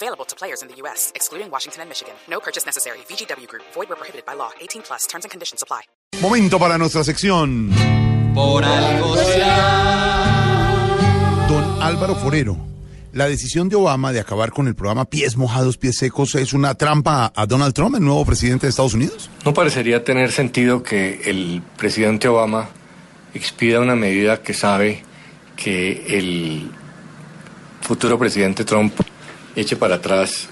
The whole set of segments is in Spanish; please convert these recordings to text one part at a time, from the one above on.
Available to players in the U.S., excluding Washington and Michigan. No purchase necessary. VGW Group. Void where prohibited by law. 18 plus. Terms and conditions apply. Momento para nuestra sección. Por algo será. Don Álvaro Forero. La decisión de Obama de acabar con el programa Pies Mojados, Pies Secos es una trampa a Donald Trump, el nuevo presidente de Estados Unidos. No parecería tener sentido que el presidente Obama expida una medida que sabe que el futuro presidente Trump eche para atrás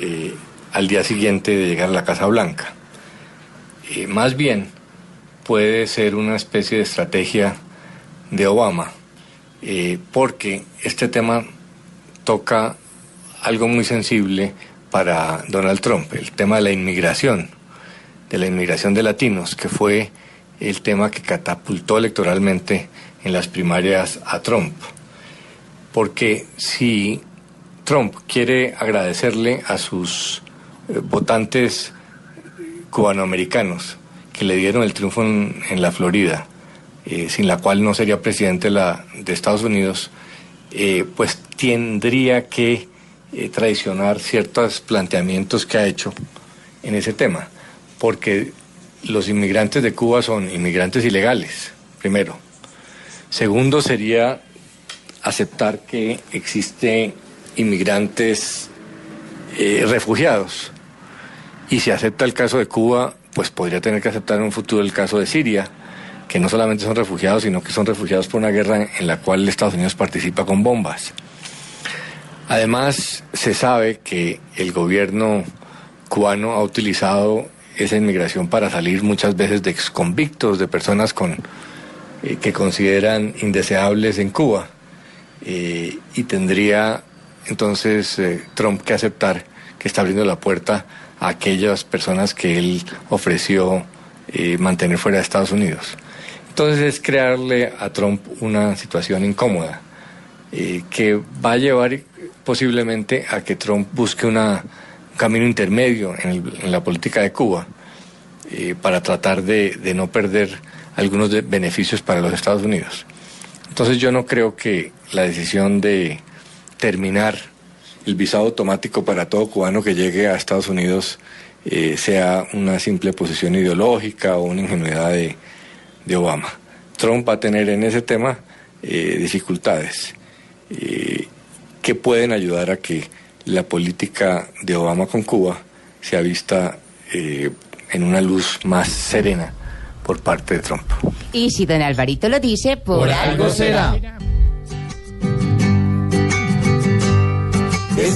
eh, al día siguiente de llegar a la Casa Blanca. Eh, más bien puede ser una especie de estrategia de Obama, eh, porque este tema toca algo muy sensible para Donald Trump, el tema de la inmigración, de la inmigración de latinos, que fue el tema que catapultó electoralmente en las primarias a Trump. Porque si Trump quiere agradecerle a sus eh, votantes cubanoamericanos que le dieron el triunfo en, la Florida, eh, sin la cual no sería presidente la, de Estados Unidos, eh, pues tendría que eh, traicionar ciertos planteamientos que ha hecho en ese tema, porque los inmigrantes de Cuba son inmigrantes ilegales, primero. Segundo sería aceptar que existen inmigrantes eh, refugiados. Y si acepta el caso de Cuba, pues podría tener que aceptar en un futuro el caso de Siria, que no solamente son refugiados, sino que son refugiados por una guerra en la cual Estados Unidos participa con bombas. Además, se sabe que el gobierno cubano ha utilizado esa inmigración para salir muchas veces de exconvictos, de personas con, eh, que consideran indeseables en Cuba. Eh, y tendría entonces eh, Trump que aceptar que está abriendo la puerta a aquellas personas que él ofreció eh, mantener fuera de Estados Unidos. Entonces es crearle a Trump una situación incómoda eh, que va a llevar posiblemente a que Trump busque una, un camino intermedio en, la política de Cuba para tratar de, no perder algunos beneficios para los Estados Unidos. Entonces yo no creo que la decisión de terminar el visado automático para todo cubano que llegue a Estados Unidos eh, sea una simple posición ideológica o una ingenuidad de, de Obama. Trump va a tener en ese tema eh, dificultades eh, que pueden ayudar a que la política de Obama con Cuba sea vista eh, en una luz más serena por parte de Trump. Y si don Alvarito lo dice, por, Por algo será.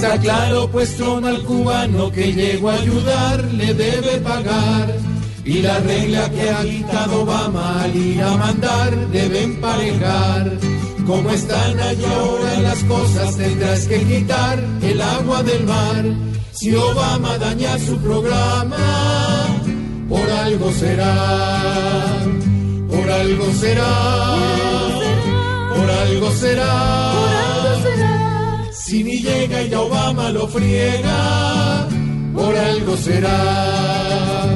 Está claro, pues Trump al cubano que llegó a ayudar le debe pagar. Y la regla que ha quitado Obama al ir a mandar debe emparejar. Como están allí ahora las cosas, tendrás que quitar el agua del mar. Si Obama daña su programa, por algo será. Por algo será. Por algo será. Si ni llega y a Obama lo friega, por algo será.